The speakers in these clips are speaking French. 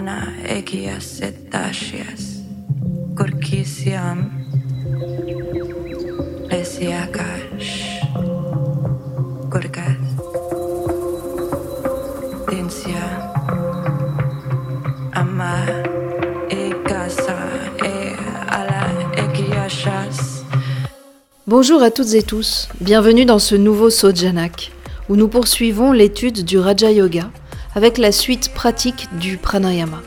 E. Bonjour à toutes et tous, bienvenue dans ce nouveau Sojanak, où nous poursuivons l'étude du Raja Yoga avec la suite pratique du pranayama.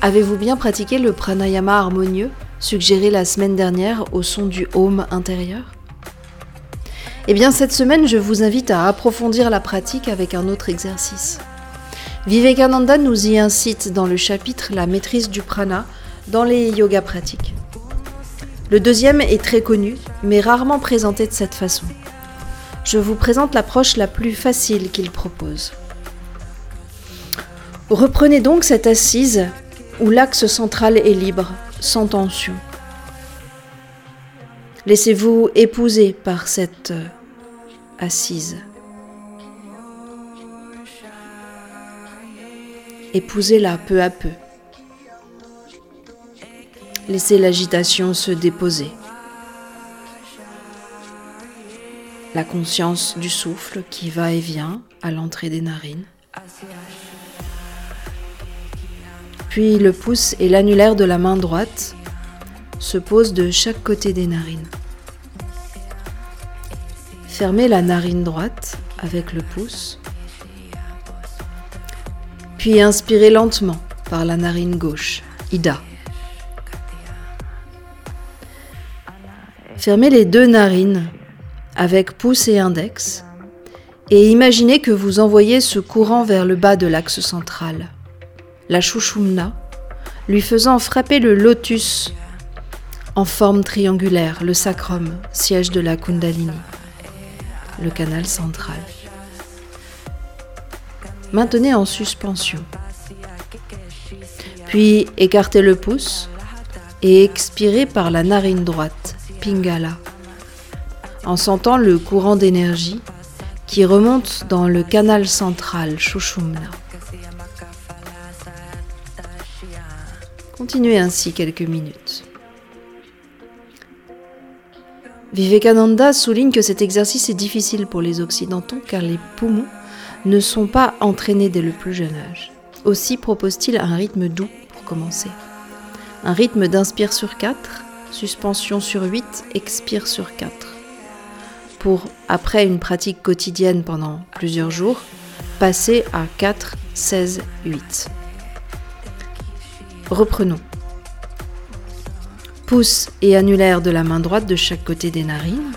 Avez-vous bien pratiqué le pranayama harmonieux suggéré la semaine dernière au son du home intérieur? Eh bien cette semaine, je vous invite à approfondir la pratique avec un autre exercice. Vivekananda nous y incite dans le chapitre La maîtrise du prana dans les yogas pratiques. Le deuxième est très connu, mais rarement présenté de cette façon. Je vous présente l'approche la plus facile qu'il propose. Reprenez donc cette assise où l'axe central est libre, sans tension. Laissez-vous épouser par cette euh, assise. Épousez-la peu à peu. Laissez l'agitation se déposer. La conscience du souffle qui va et vient à l'entrée des narines. Puis le pouce et l'annulaire de la main droite se posent de chaque côté des narines. Fermez la narine droite avec le pouce. Puis inspirez lentement par la narine gauche, Ida. Fermez les deux narines avec pouce et index et imaginez que vous envoyez ce courant vers le bas de l'axe central la chouchoumna, lui faisant frapper le lotus en forme triangulaire, le sacrum, siège de la Kundalini, le canal central. Maintenez en suspension. Puis écartez le pouce et expirez par la narine droite, Pingala, en sentant le courant d'énergie qui remonte dans le canal central, Shushumna. Continuez ainsi quelques minutes. Vivekananda souligne que cet exercice est difficile pour les Occidentaux car les poumons ne sont pas entraînés dès le plus jeune âge. Aussi propose-t-il un rythme doux pour commencer. Un rythme d'inspire sur 4, suspension sur 8, expire sur 4. Pour, après une pratique quotidienne pendant plusieurs jours, passer à 4, 16, 8. Reprenons. Pouce et annulaire de la main droite de chaque côté des narines.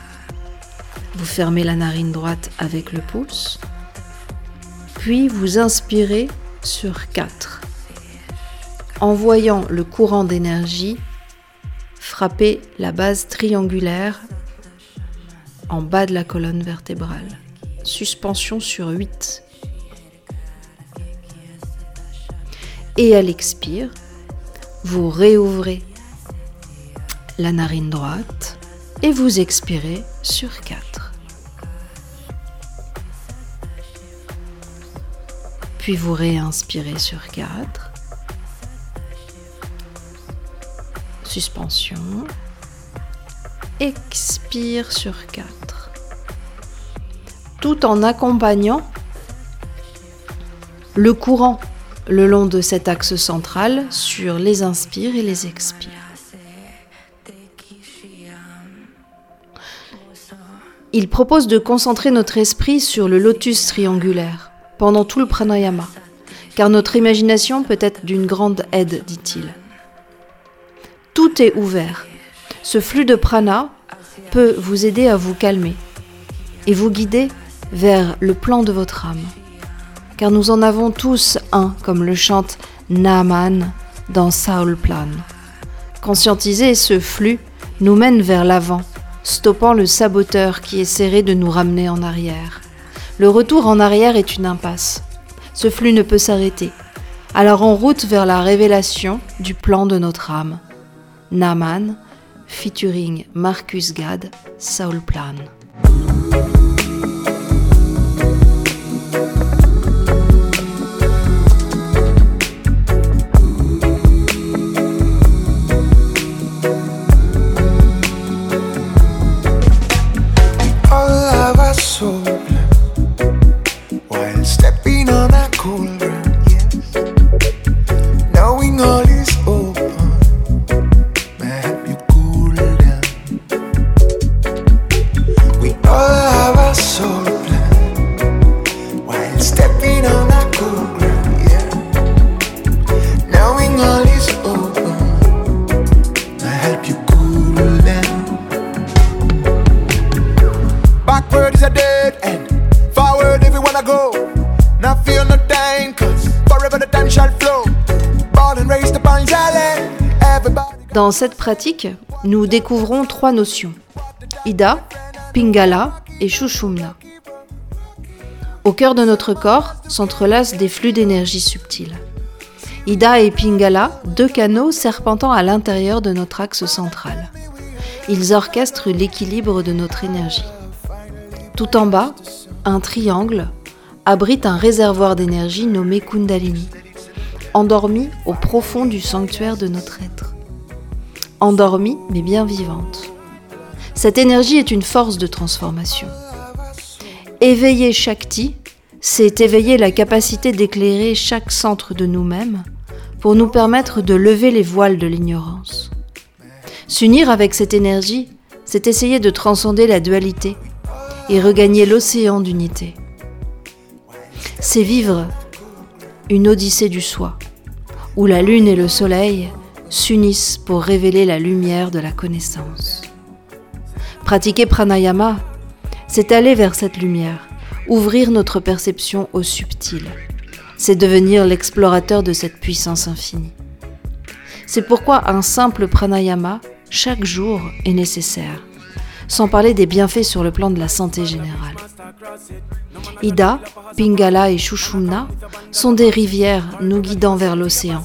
Vous fermez la narine droite avec le pouce. Puis vous inspirez sur 4. Envoyant le courant d'énergie frapper la base triangulaire en bas de la colonne vertébrale. Suspension sur 8. Et à l'expire, vous réouvrez la narine droite et vous expirez sur 4. Puis vous réinspirez sur 4. Suspension. Expire sur 4. Tout en accompagnant le courant le long de cet axe central sur les inspires et les expires. Il propose de concentrer notre esprit sur le lotus triangulaire pendant tout le pranayama, car notre imagination peut être d'une grande aide, dit-il. Tout est ouvert. Ce flux de prana peut vous aider à vous calmer et vous guider vers le plan de votre âme car nous en avons tous un, comme le chante Naaman dans Saul Plan. Conscientiser ce flux nous mène vers l'avant, stoppant le saboteur qui essaierait de nous ramener en arrière. Le retour en arrière est une impasse. Ce flux ne peut s'arrêter. Alors en route vers la révélation du plan de notre âme. Naaman, featuring Marcus Gad, Saul Plan. cool. Dans cette pratique, nous découvrons trois notions Ida, Pingala et Shushumna. Au cœur de notre corps s'entrelacent des flux d'énergie subtils. Ida et Pingala, deux canaux serpentant à l'intérieur de notre axe central. Ils orchestrent l'équilibre de notre énergie. Tout en bas, un triangle abrite un réservoir d'énergie nommé Kundalini, endormi au profond du sanctuaire de notre être. Endormie mais bien vivante. Cette énergie est une force de transformation. Éveiller Shakti, c'est éveiller la capacité d'éclairer chaque centre de nous-mêmes pour nous permettre de lever les voiles de l'ignorance. S'unir avec cette énergie, c'est essayer de transcender la dualité et regagner l'océan d'unité. C'est vivre une odyssée du soi, où la lune et le soleil s'unissent pour révéler la lumière de la connaissance. Pratiquer pranayama, c'est aller vers cette lumière, ouvrir notre perception au subtil. C'est devenir l'explorateur de cette puissance infinie. C'est pourquoi un simple pranayama, chaque jour, est nécessaire, sans parler des bienfaits sur le plan de la santé générale. Ida, Pingala et Shushumna sont des rivières nous guidant vers l'océan,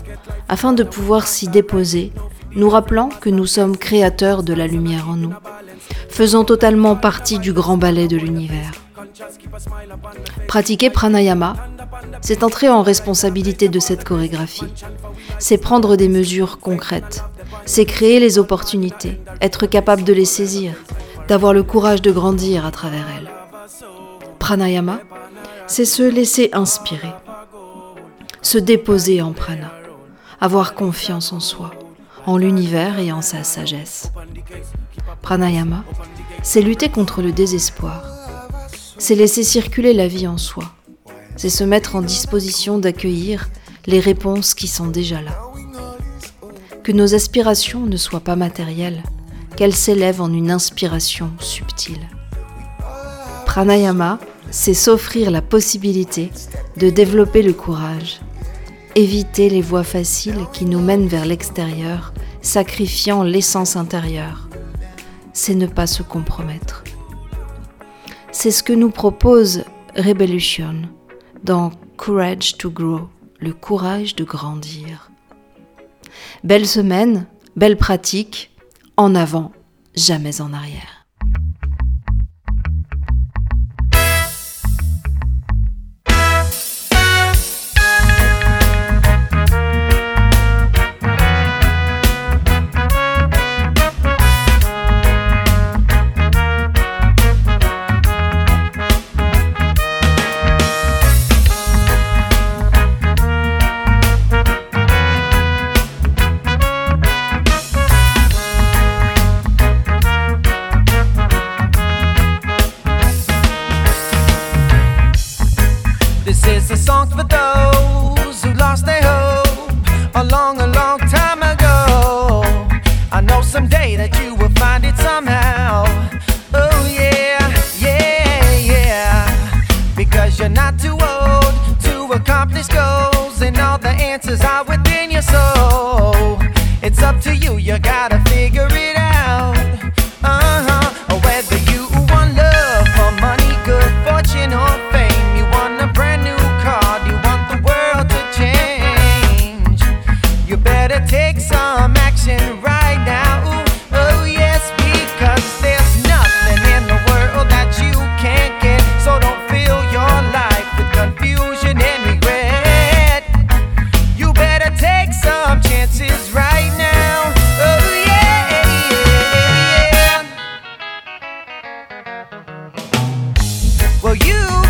afin de pouvoir s'y déposer, nous rappelant que nous sommes créateurs de la lumière en nous, faisant totalement partie du grand ballet de l'univers. Pratiquer pranayama, c'est entrer en responsabilité de cette chorégraphie. C'est prendre des mesures concrètes. C'est créer les opportunités, être capable de les saisir, d'avoir le courage de grandir à travers elles. Pranayama, c'est se laisser inspirer, se déposer en prana, avoir confiance en soi, en l'univers et en sa sagesse. Pranayama, c'est lutter contre le désespoir, c'est laisser circuler la vie en soi, c'est se mettre en disposition d'accueillir les réponses qui sont déjà là. Que nos aspirations ne soient pas matérielles, qu'elles s'élèvent en une inspiration subtile. Pranayama, c'est s'offrir la possibilité de développer le courage, éviter les voies faciles qui nous mènent vers l'extérieur, sacrifiant l'essence intérieure. C'est ne pas se compromettre. C'est ce que nous propose Revolution dans Courage to Grow, le courage de grandir. Belle semaine, belle pratique, en avant, jamais en arrière. up to you. You gotta. for you.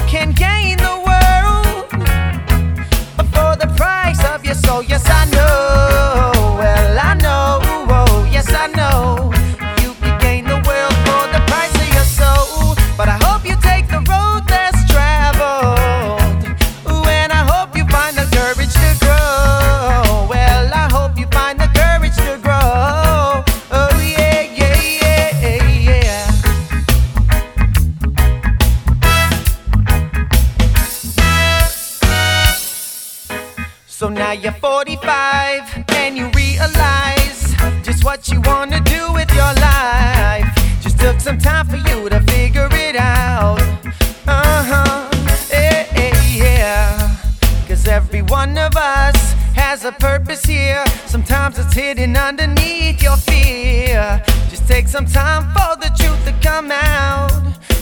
You're 45 and you realize just what you wanna do with your life. Just took some time for you to figure it out. Uh huh. Yeah, yeah. Cause every one of us has a purpose here. Sometimes it's hidden underneath your fear. Just take some time for the truth to come out.